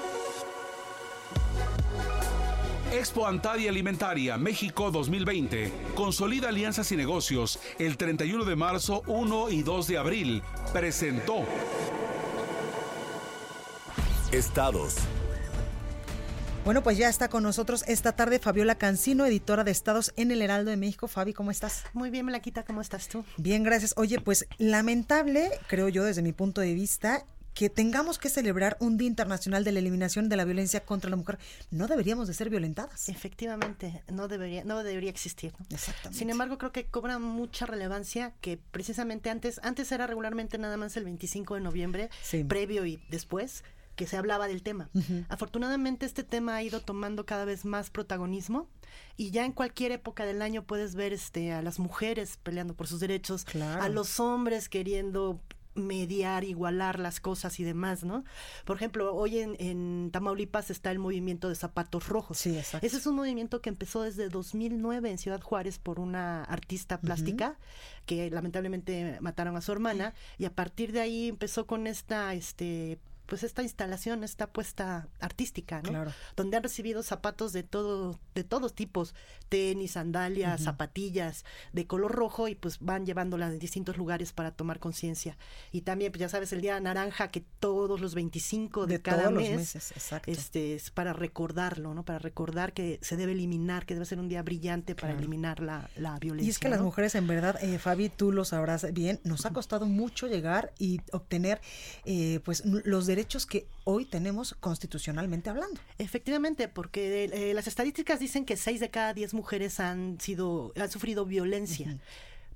Expo Antadia Alimentaria México 2020. Consolida alianzas y negocios el 31 de marzo, 1 y 2 de abril. Presentó. Estados. Bueno, pues ya está con nosotros esta tarde Fabiola Cancino, editora de Estados en el Heraldo de México. Fabi, ¿cómo estás? Muy bien, Melaquita, ¿cómo estás tú? Bien, gracias. Oye, pues lamentable, creo yo, desde mi punto de vista, que tengamos que celebrar un Día Internacional de la Eliminación de la Violencia contra la Mujer. No deberíamos de ser violentadas. Efectivamente, no debería, no debería existir. Exactamente. Sin embargo, creo que cobra mucha relevancia que precisamente antes, antes era regularmente nada más el 25 de noviembre, previo y después que se hablaba del tema. Afortunadamente este tema ha ido tomando cada vez más protagonismo y ya en cualquier época del año puedes ver este a las mujeres peleando por sus derechos, a los hombres queriendo mediar, igualar las cosas y demás, ¿no? Por ejemplo, hoy en, Tamaulipas está el movimiento de zapatos rojos. Sí, exacto. Ese es un movimiento que empezó desde 2009 en Ciudad Juárez por una artista plástica que lamentablemente mataron a su hermana y a partir de ahí empezó con esta este pues esta instalación, esta puesta artística, ¿no? Claro. Donde han recibido zapatos de todo, de todos tipos, tenis, sandalias, zapatillas de color rojo y pues van llevándola en distintos lugares para tomar conciencia. Y también, pues ya sabes, el día naranja que todos los 25 de, cada mes, los meses, exacto. este es para recordarlo, ¿no? Para recordar que se debe eliminar, que debe ser un día brillante para eliminar la, la, violencia. Y es que las mujeres, en verdad, eh, Fabi, tú lo sabrás bien, nos ha costado mucho llegar y obtener eh, pues los derechos hechos que hoy tenemos constitucionalmente hablando. Efectivamente, porque eh, las estadísticas dicen que seis de cada diez mujeres han sido han sufrido violencia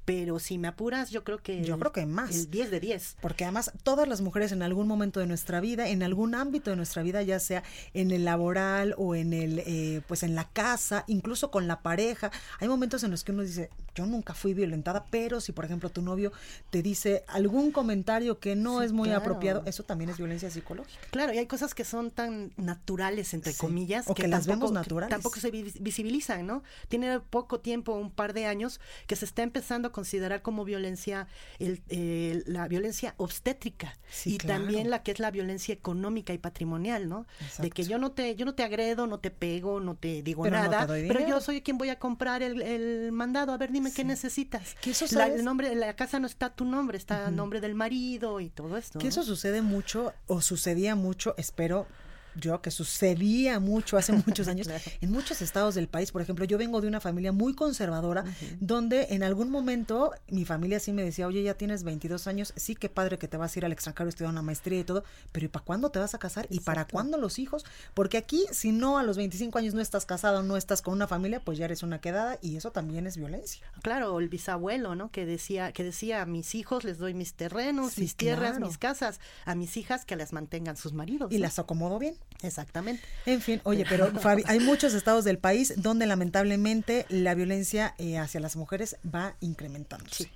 pero si me apuras, yo creo que... Yo creo que más. El 10 de 10. Porque además todas las mujeres en algún momento de nuestra vida, en algún ámbito de nuestra vida, ya sea en el laboral o en el, eh, pues en la casa, incluso con la pareja, hay momentos en los que uno dice, yo nunca fui violentada, pero si por ejemplo tu novio te dice algún comentario que no es muy apropiado, eso también es violencia psicológica. Claro, y hay cosas que son tan naturales, entre comillas, o que, las vemos naturales. tampoco se visibilizan, ¿no? Tiene poco tiempo, un par de años, que se está empezando considerar como violencia el, la violencia obstétrica y también la que es la violencia económica y patrimonial, ¿no? De que yo no te yo no te agredo, no te pego, no te digo nada, pero yo soy quien voy a comprar el, mandado. A ver, dime qué necesitas. ¿Qué eso la, el nombre la casa no está tu nombre, está el nombre del marido y todo esto. Que eso sucede mucho o sucedía mucho, espero yo que sucedía mucho hace muchos años en muchos estados del país. Por ejemplo, yo vengo de una familia muy conservadora donde en algún momento mi familia sí me decía, oye, ya tienes 22 años, sí que padre que te vas a ir al extranjero a estudiar una maestría y todo, pero ¿y para cuándo te vas a casar? ¿Y para cuándo los hijos? Porque aquí, si no a los 25 años no estás casado, no estás con una familia, pues ya eres una quedada y eso también es violencia. Claro, el bisabuelo, ¿no? Que decía, que decía, a mis hijos les doy mis terrenos, mis tierras, mis casas, a mis hijas que las mantengan sus maridos. Y las acomodo bien. Exactamente. En fin, oye, pero Fabi, hay muchos estados del país donde lamentablemente la violencia eh, hacia las mujeres va incrementándose.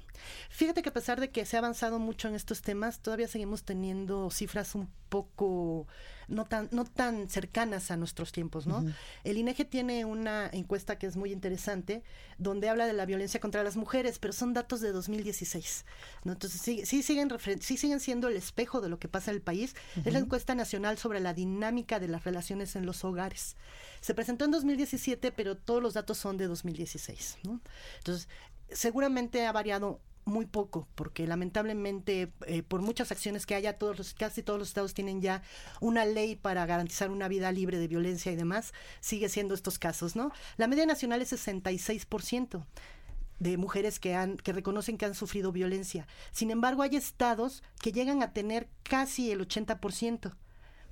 Fíjate que a pesar de que se ha avanzado mucho en estos temas, todavía seguimos teniendo cifras un poco no tan, no tan cercanas a nuestros tiempos, ¿no? El INEGE tiene una encuesta que es muy interesante, donde habla de la violencia contra las mujeres, pero son datos de 2016, ¿no? Entonces sí, sí siguen, sí siguen siendo el espejo de lo que pasa en el país. Es la encuesta nacional sobre la dinámica de las relaciones en los hogares. Se presentó en 2017, pero todos los datos son de 2016, ¿no? Entonces, seguramente ha variado muy poco, porque lamentablemente eh, por muchas acciones que haya, todos los, casi todos los estados tienen ya una ley para garantizar una vida libre de violencia y demás, sigue siendo estos casos, ¿no? La media nacional es 66%. de mujeres que han que reconocen que han sufrido violencia. Sin embargo, hay estados que llegan a tener casi el 80%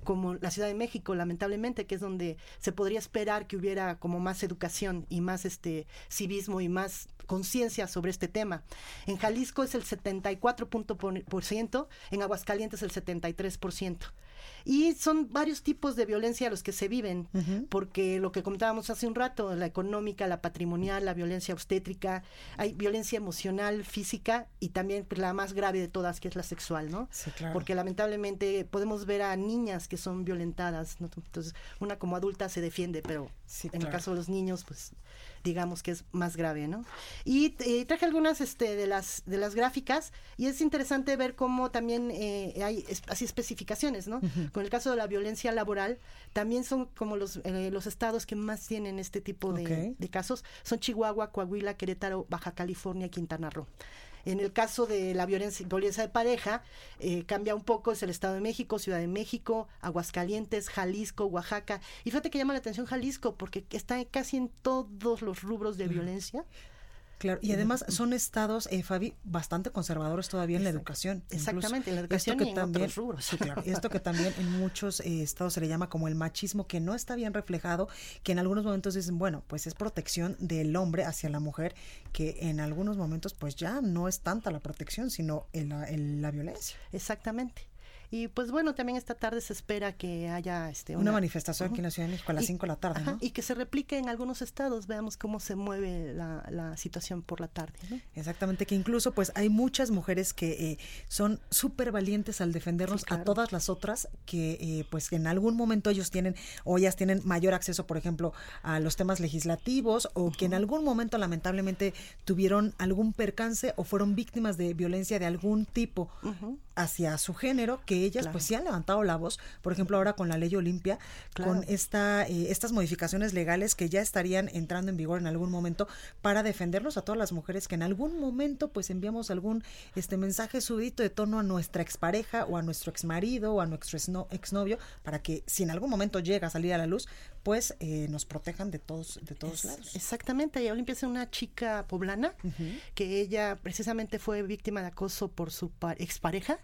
como la Ciudad de México, lamentablemente, que es donde se podría esperar que hubiera como más educación y más este civismo y más conciencia sobre este tema. En Jalisco es el 74%, en Aguascalientes el 73%. Y son varios tipos de violencia los que se viven, porque lo que comentábamos hace un rato, la económica, la patrimonial, la violencia obstétrica, hay violencia emocional, física y también pues, la más grave de todas, que es la sexual, ¿no? Sí, claro. Porque lamentablemente podemos ver a niñas que son violentadas, ¿no? Entonces, una como adulta se defiende, pero en el caso de los niños, pues digamos que es más grave, ¿no? Y eh, traje algunas este, de, las, de las gráficas y es interesante ver cómo también eh, hay así especificaciones, ¿no? Con el caso de la violencia laboral, también son como los, eh, los estados que más tienen este tipo de, de casos, son Chihuahua, Coahuila, Querétaro, Baja California, Quintana Roo. En el caso de la violencia, violencia de pareja, eh, cambia un poco, es el Estado de México, Ciudad de México, Aguascalientes, Jalisco, Oaxaca. Y fíjate que llama la atención Jalisco porque está casi en todos los rubros de violencia. Claro, y además son estados, eh, Fabi, bastante conservadores todavía en la educación. Exactamente, en la educación y en otros rubros. Sí, claro. esto que también en muchos eh, estados se le llama como el machismo, que no está bien reflejado, que en algunos momentos dicen, bueno, pues es protección del hombre hacia la mujer, que en algunos momentos pues ya no es tanta la protección, sino la violencia. Exactamente. Y pues bueno, también esta tarde se espera que haya este, una, manifestación aquí en la Ciudad de México a las 5 de la tarde. ¿no? Y que se replique en algunos estados, veamos cómo se mueve la, la situación por la tarde. ¿no? Exactamente, que incluso pues hay muchas mujeres que eh, son súper valientes al defendernos a todas las otras que eh, pues en algún momento ellos tienen o ellas tienen mayor acceso, por ejemplo, a los temas legislativos o que en algún momento lamentablemente tuvieron algún percance o fueron víctimas de violencia de algún tipo hacia su género, que ellas pues sí han levantado la voz, por ejemplo ahora con la ley Olimpia, con esta, eh, estas modificaciones legales que ya estarían entrando en vigor en algún momento para defendernos a todas las mujeres que en algún momento pues enviamos algún este mensaje subito de tono a nuestra expareja o a nuestro exmarido o a nuestro exnovio para que si en algún momento llega a salir a la luz pues eh, nos protejan de todos de todos lados. Exactamente, y Olimpia es una chica poblana que ella precisamente fue víctima de acoso por su expareja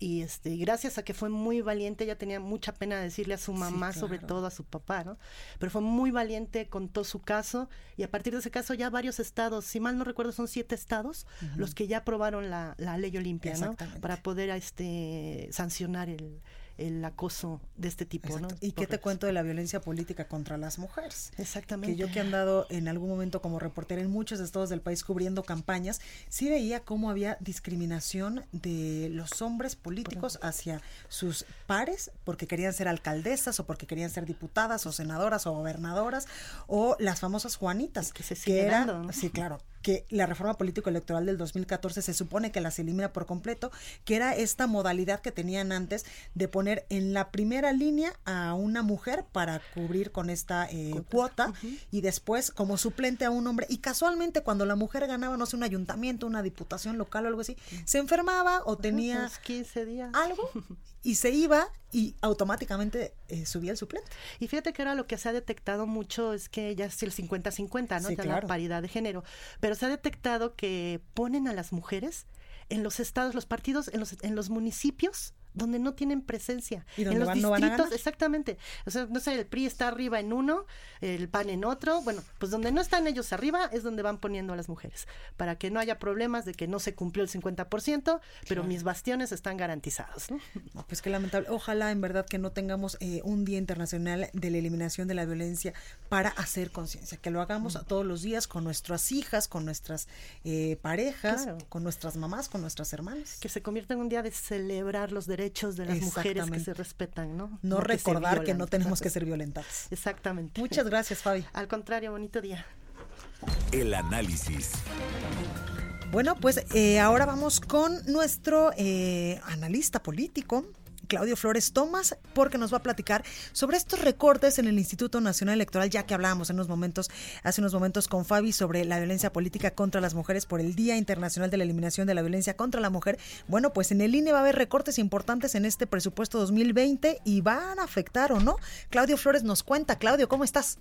y este gracias a que fue muy valiente ella tenía mucha pena decirle a su mamá sobre todo a su papá no pero fue muy valiente contó su caso y a partir de ese caso ya varios estados si mal no recuerdo son siete estados los que ya aprobaron la, la ley Olimpia no para poder este sancionar el el acoso de este tipo. ¿no? ¿Y qué te cuento de la violencia política contra las mujeres? Exactamente. Que yo que he andado en algún momento como reportera en muchos estados del país cubriendo campañas, sí veía cómo había discriminación de los hombres políticos hacia sus pares porque querían ser alcaldesas o porque querían ser diputadas o senadoras o gobernadoras o las famosas Juanitas. Que se sigue dando, Sí, claro que la reforma político-electoral del 2014 se supone que las elimina por completo, que era esta modalidad que tenían antes de poner en la primera línea a una mujer para cubrir con esta eh, cuota, y después como suplente a un hombre. Y casualmente cuando la mujer ganaba, no sé, un ayuntamiento, una diputación local o algo así, se enfermaba o tenía 15 días. algo y se iba y automáticamente eh, subía el suplente. Y fíjate que ahora lo que se ha detectado mucho es que ya es el 50-50, ¿no? ya la paridad de género. Pero se ha detectado que ponen a las mujeres en los estados, los partidos, en los, en los municipios donde no tienen presencia. ¿Y en los van, distritos, exactamente. O sea, no sé, el PRI está arriba en uno, el PAN en otro. Bueno, pues donde no están ellos arriba es donde van poniendo a las mujeres, para que no haya problemas de que no se cumplió el 50%, pero mis bastiones están garantizados. ¿no? pues qué lamentable. Ojalá en verdad que no tengamos eh, un Día Internacional de la Eliminación de la Violencia para hacer conciencia, que lo hagamos mm. todos los días con nuestras hijas, con nuestras eh, parejas, con nuestras mamás, con nuestras hermanas. Que se convierta en un día de celebrar los derechos derechos de las mujeres que se respetan, ¿no? No, recordar que, no tenemos que ser violentadas. Exactamente. Muchas gracias, Fabi. Al contrario, bonito día. El análisis. Bueno, pues eh, ahora vamos con nuestro eh, analista político, Claudio Flores Tomás, porque nos va a platicar sobre estos recortes en el Instituto Nacional Electoral, ya que hablábamos en unos momentos, hace unos momentos con Fabi sobre la violencia política contra las mujeres por el Día Internacional de la Eliminación de la Violencia contra la Mujer. Bueno, pues en el INE va a haber recortes importantes en este presupuesto 2020 y van a afectar o no. Claudio Flores nos cuenta. Claudio, ¿cómo estás?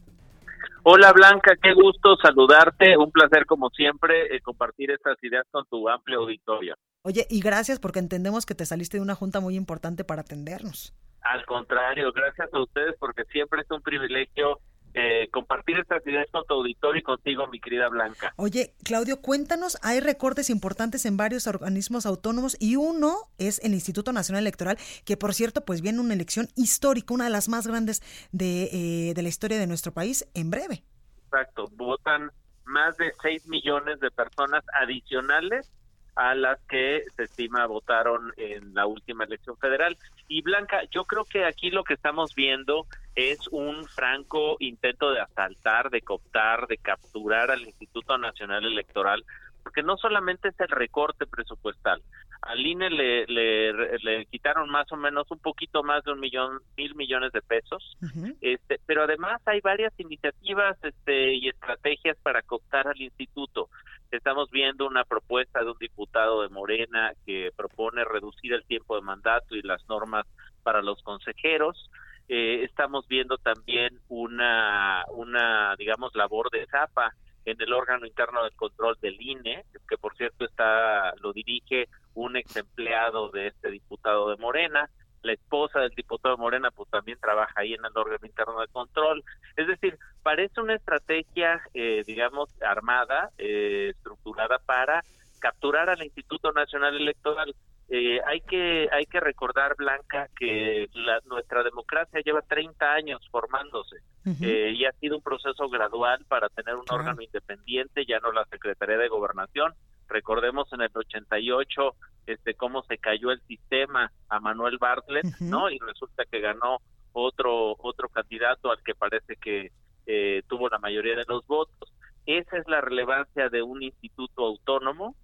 Hola Blanca, qué gusto saludarte, un placer como siempre eh, compartir estas ideas con tu amplia auditorio. Oye, y gracias porque entendemos que te saliste de una junta muy importante para atendernos. Al contrario, gracias a ustedes porque siempre es un privilegio eh, compartir estas ideas con tu auditorio y contigo, mi querida Blanca. Oye, Claudio, cuéntanos, hay recortes importantes en varios organismos autónomos y uno es el Instituto Nacional Electoral, que por cierto, pues viene una elección histórica, una de las más grandes de, eh, de la historia de nuestro país en breve. Exacto, votan más de 6 millones de personas adicionales a las que se estima votaron en la última elección federal. Y Blanca, yo creo que aquí lo que estamos viendo es un franco intento de asaltar, de cooptar, de capturar al Instituto Nacional Electoral, porque no solamente es el recorte presupuestal, al INE le, le, quitaron más o menos un poquito más de un millón, mil millones de pesos, este, pero además hay varias iniciativas este, y estrategias para cooptar al instituto. Estamos viendo una propuesta de un diputado de Morena que propone reducir el tiempo de mandato y las normas para los consejeros. Eh, estamos viendo también una, una, digamos, labor de zapa en el órgano interno de control del INE, que por cierto está lo dirige un ex empleado de este diputado de Morena, la esposa del diputado de Morena pues también trabaja ahí en el órgano interno de control, es decir, parece una estrategia, eh, digamos, armada, eh, estructurada para capturar al Instituto Nacional Electoral. Eh, hay que hay que recordar Blanca que la, nuestra democracia lleva 30 años formándose eh, y ha sido un proceso gradual para tener un órgano independiente ya no la Secretaría de Gobernación. Recordemos en el 88 este cómo se cayó el sistema a Manuel Bartlett no y resulta que ganó otro otro candidato al que parece que eh, tuvo la mayoría de los votos. Esa es la relevancia de un instituto autónomo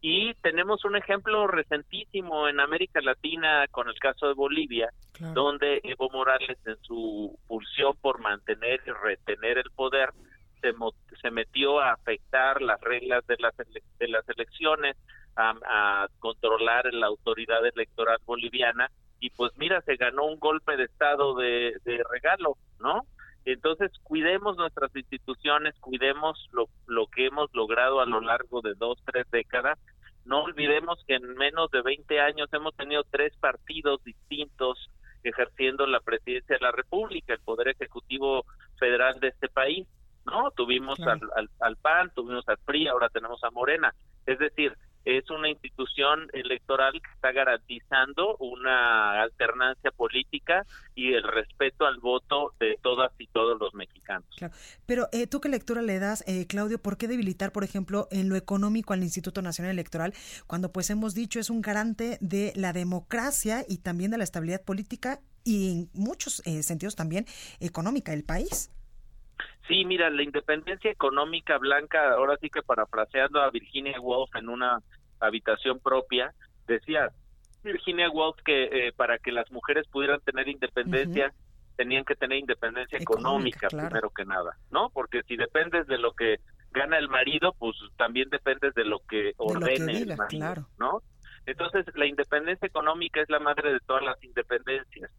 y tenemos un ejemplo recentísimo en América Latina con el caso de Bolivia, donde Evo Morales en su pulsión por mantener y retener el poder se, se metió a afectar las reglas de las, de las elecciones, a, controlar la autoridad electoral boliviana y pues mira, se ganó un golpe de Estado de, de regalo, ¿no? Entonces, cuidemos nuestras instituciones, cuidemos lo, lo que hemos logrado a lo largo de dos, tres décadas. No olvidemos que en menos de 20 años hemos tenido tres partidos distintos ejerciendo la presidencia de la República, el Poder Ejecutivo Federal de este país. ¿no? Tuvimos al, al, al, PAN, tuvimos al PRI, ahora tenemos a Morena. Es decir, es una institución electoral que está garantizando una alternancia política y el respeto al voto de todas y todos los mexicanos. Claro. Pero eh, tú qué lectura le das, eh, Claudio, ¿por qué debilitar, por ejemplo, en lo económico al Instituto Nacional Electoral cuando pues hemos dicho es un garante de la democracia y también de la estabilidad política y en muchos eh, sentidos también económica del país? Sí, mira, la independencia económica blanca, ahora sí que parafraseando a Virginia Woolf en una habitación propia, decía Virginia Woolf que eh, para que las mujeres pudieran tener independencia tenían que tener independencia económica, primero que nada, ¿no? Porque si dependes de lo que gana el marido, pues también dependes de lo que ordene el marido, ¿no? Entonces, la independencia económica es la madre de todas las independencias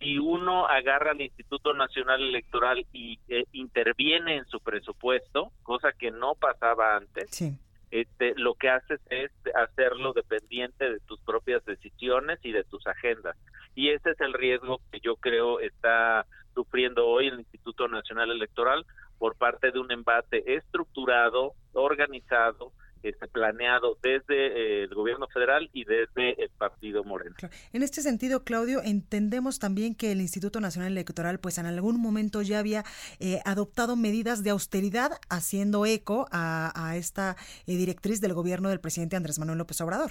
si uno agarra al Instituto Nacional Electoral y eh, interviene en su presupuesto, cosa que no pasaba antes, este, lo que haces es hacerlo dependiente de tus propias decisiones y de tus agendas. Y ese es el riesgo que yo creo está sufriendo hoy el Instituto Nacional Electoral por parte de un embate estructurado, organizado, este, planeado desde eh, el gobierno federal y desde el partido Moreno. En este sentido, Claudio, entendemos también que el Instituto Nacional Electoral, pues en algún momento ya había eh, adoptado medidas de austeridad, haciendo eco a, esta eh, directriz del gobierno del presidente Andrés Manuel López Obrador.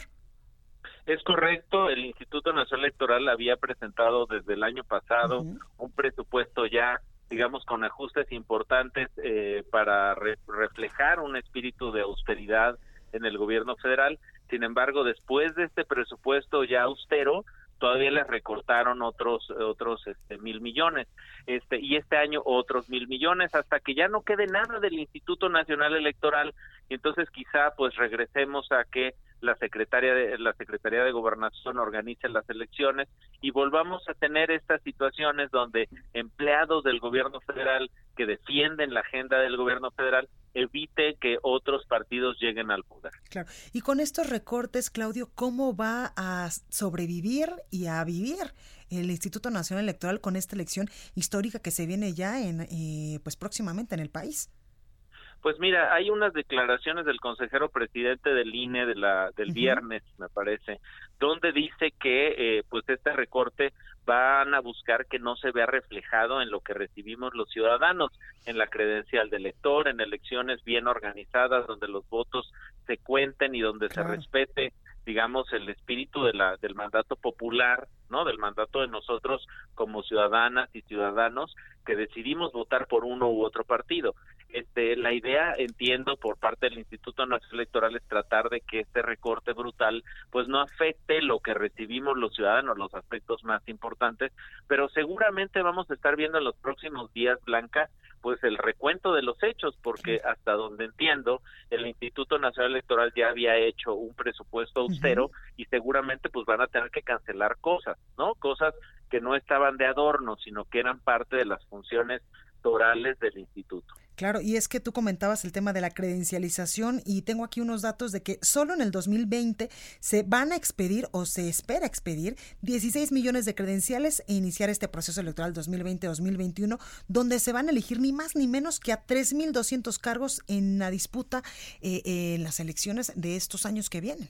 Es correcto, el Instituto Nacional Electoral había presentado desde el año pasado un presupuesto ya digamos, con ajustes importantes eh, para reflejar un espíritu de austeridad en el gobierno federal. Sin embargo, después de este presupuesto ya austero, todavía les recortaron otros otros este, mil millones este y este año otros mil millones hasta que ya no quede nada del Instituto Nacional Electoral y entonces quizá pues regresemos a que la secretaria de la Secretaría de Gobernación organice las elecciones y volvamos a tener estas situaciones donde empleados del gobierno federal que defienden la agenda del gobierno federal evite que otros partidos lleguen al poder. Claro. Y con estos recortes, Claudio, ¿cómo va a sobrevivir y a vivir el Instituto Nacional Electoral con esta elección histórica que se viene ya en eh, pues próximamente en el país? Pues mira, hay unas declaraciones del consejero presidente del INE de la, del viernes, me parece, donde dice que eh, pues este recorte van a buscar que no se vea reflejado en lo que recibimos los ciudadanos, en la credencial del elector, en elecciones bien organizadas, donde los votos se cuenten y donde se respete digamos el espíritu de la del mandato popular no del mandato de nosotros como ciudadanas y ciudadanos que decidimos votar por uno u otro partido este la idea entiendo por parte del Instituto Nacional Electoral es tratar de que este recorte brutal pues no afecte lo que recibimos los ciudadanos los aspectos más importantes pero seguramente vamos a estar viendo en los próximos días Blanca pues el recuento de los hechos, porque hasta donde entiendo, el Instituto Nacional Electoral ya había hecho un presupuesto austero y seguramente pues van a tener que cancelar cosas, ¿no? Cosas que no estaban de adorno, sino que eran parte de las funciones torales del instituto. Claro, y es que tú comentabas el tema de la credencialización y tengo aquí unos datos de que solo en el 2020 se van a expedir o se espera expedir 16 millones de credenciales e iniciar este proceso electoral 2020-2021, donde se van a elegir ni más ni menos que a 3.200 cargos en la disputa eh, en las elecciones de estos años que vienen.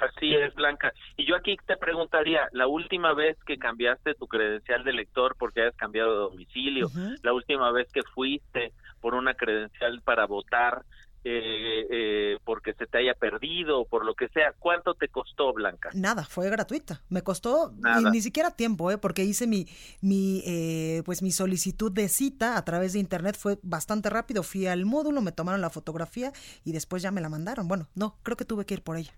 Así es, Blanca. Y yo aquí te preguntaría, la última vez que cambiaste tu credencial de elector porque hayas cambiado de domicilio, la última vez que fuiste por una credencial para votar, eh, eh, porque se te haya perdido o por lo que sea. ¿Cuánto te costó, Blanca? Nada, fue gratuita. Me costó ni, siquiera tiempo, ¿eh? porque hice mi, mi, eh, pues mi solicitud de cita a través de internet. Fue bastante rápido. Fui al módulo, me tomaron la fotografía y después ya me la mandaron. Bueno, no, creo que tuve que ir por ella.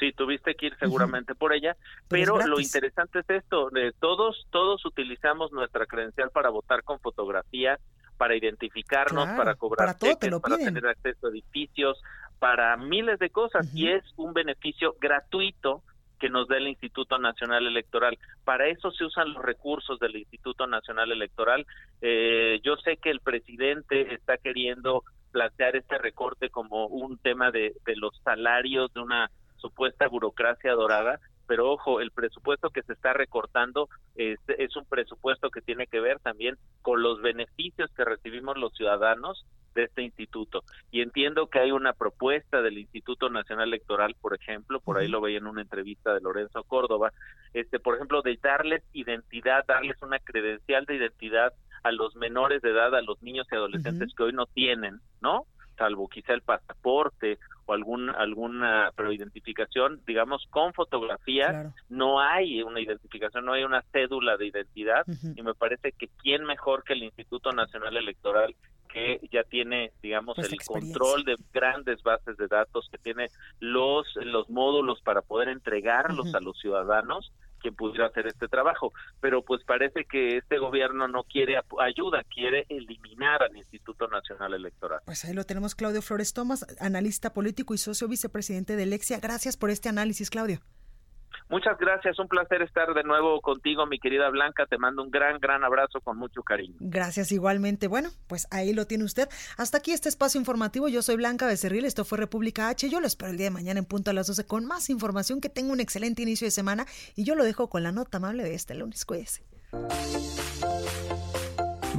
Sí, tuviste que ir seguramente por ella, pero, lo interesante es esto, de todos todos utilizamos nuestra credencial para votar con fotografía, para identificarnos, para cobrar para, para tener acceso a edificios, para miles de cosas y es un beneficio gratuito que nos da el Instituto Nacional Electoral. Para eso se usan los recursos del Instituto Nacional Electoral. Eh, yo sé que el presidente está queriendo plantear este recorte como un tema de, de los salarios de una supuesta burocracia dorada, pero ojo, el presupuesto que se está recortando es, es, un presupuesto que tiene que ver también con los beneficios que recibimos los ciudadanos de este instituto. Y entiendo que hay una propuesta del Instituto Nacional Electoral, por ejemplo, por ahí lo veía en una entrevista de Lorenzo Córdoba, este, por ejemplo, de darles identidad, darles una credencial de identidad a los menores de edad, a los niños y adolescentes que hoy no tienen, ¿no? Salvo quizá el pasaporte o algún, alguna preidentificación, digamos, con fotografía, no hay una identificación, no hay una cédula de identidad y me parece que quién mejor que el Instituto Nacional Electoral que ya tiene, digamos, pues el control de grandes bases de datos, que tiene los, los módulos para poder entregarlos a los ciudadanos, quien pudiera hacer este trabajo. Pero pues parece que este gobierno no quiere ayuda, quiere eliminar al Instituto Nacional Electoral. Pues ahí lo tenemos, Claudio Flores Tomás, analista político y socio vicepresidente de Lexia. Gracias por este análisis, Claudio. Muchas gracias, un placer estar de nuevo contigo, mi querida Blanca. Te mando un gran, gran abrazo con mucho cariño. Gracias igualmente. Bueno, pues ahí lo tiene usted. Hasta aquí este espacio informativo. Yo soy Blanca Becerril, esto fue República H. Yo lo espero el día de mañana en punto a las 12 con más información. Que tenga un excelente inicio de semana y yo lo dejo con la nota amable de este lunes. Cuídese.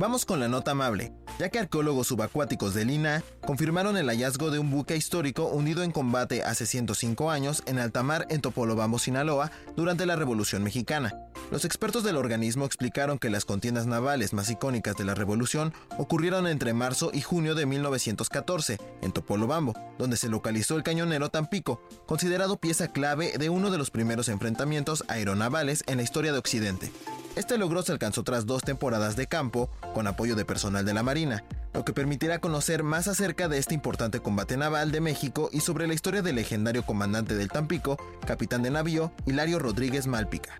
Vamos con la nota amable, ya que arqueólogos subacuáticos de Lina confirmaron el hallazgo de un buque histórico hundido en combate hace 105 años en alta mar en Topolobambo, Sinaloa, durante la Revolución Mexicana. Los expertos del organismo explicaron que las contiendas navales más icónicas de la Revolución ocurrieron entre marzo y junio de 1914, en Topolobambo, donde se localizó el cañonero Tampico, considerado pieza clave de uno de los primeros enfrentamientos aeronavales en la historia de Occidente. Este logro se alcanzó tras dos temporadas de campo, con apoyo de personal de la Marina, lo que permitirá conocer más acerca de este importante combate naval de México y sobre la historia del legendario comandante del Tampico, capitán de navío, Hilario Rodríguez Malpica.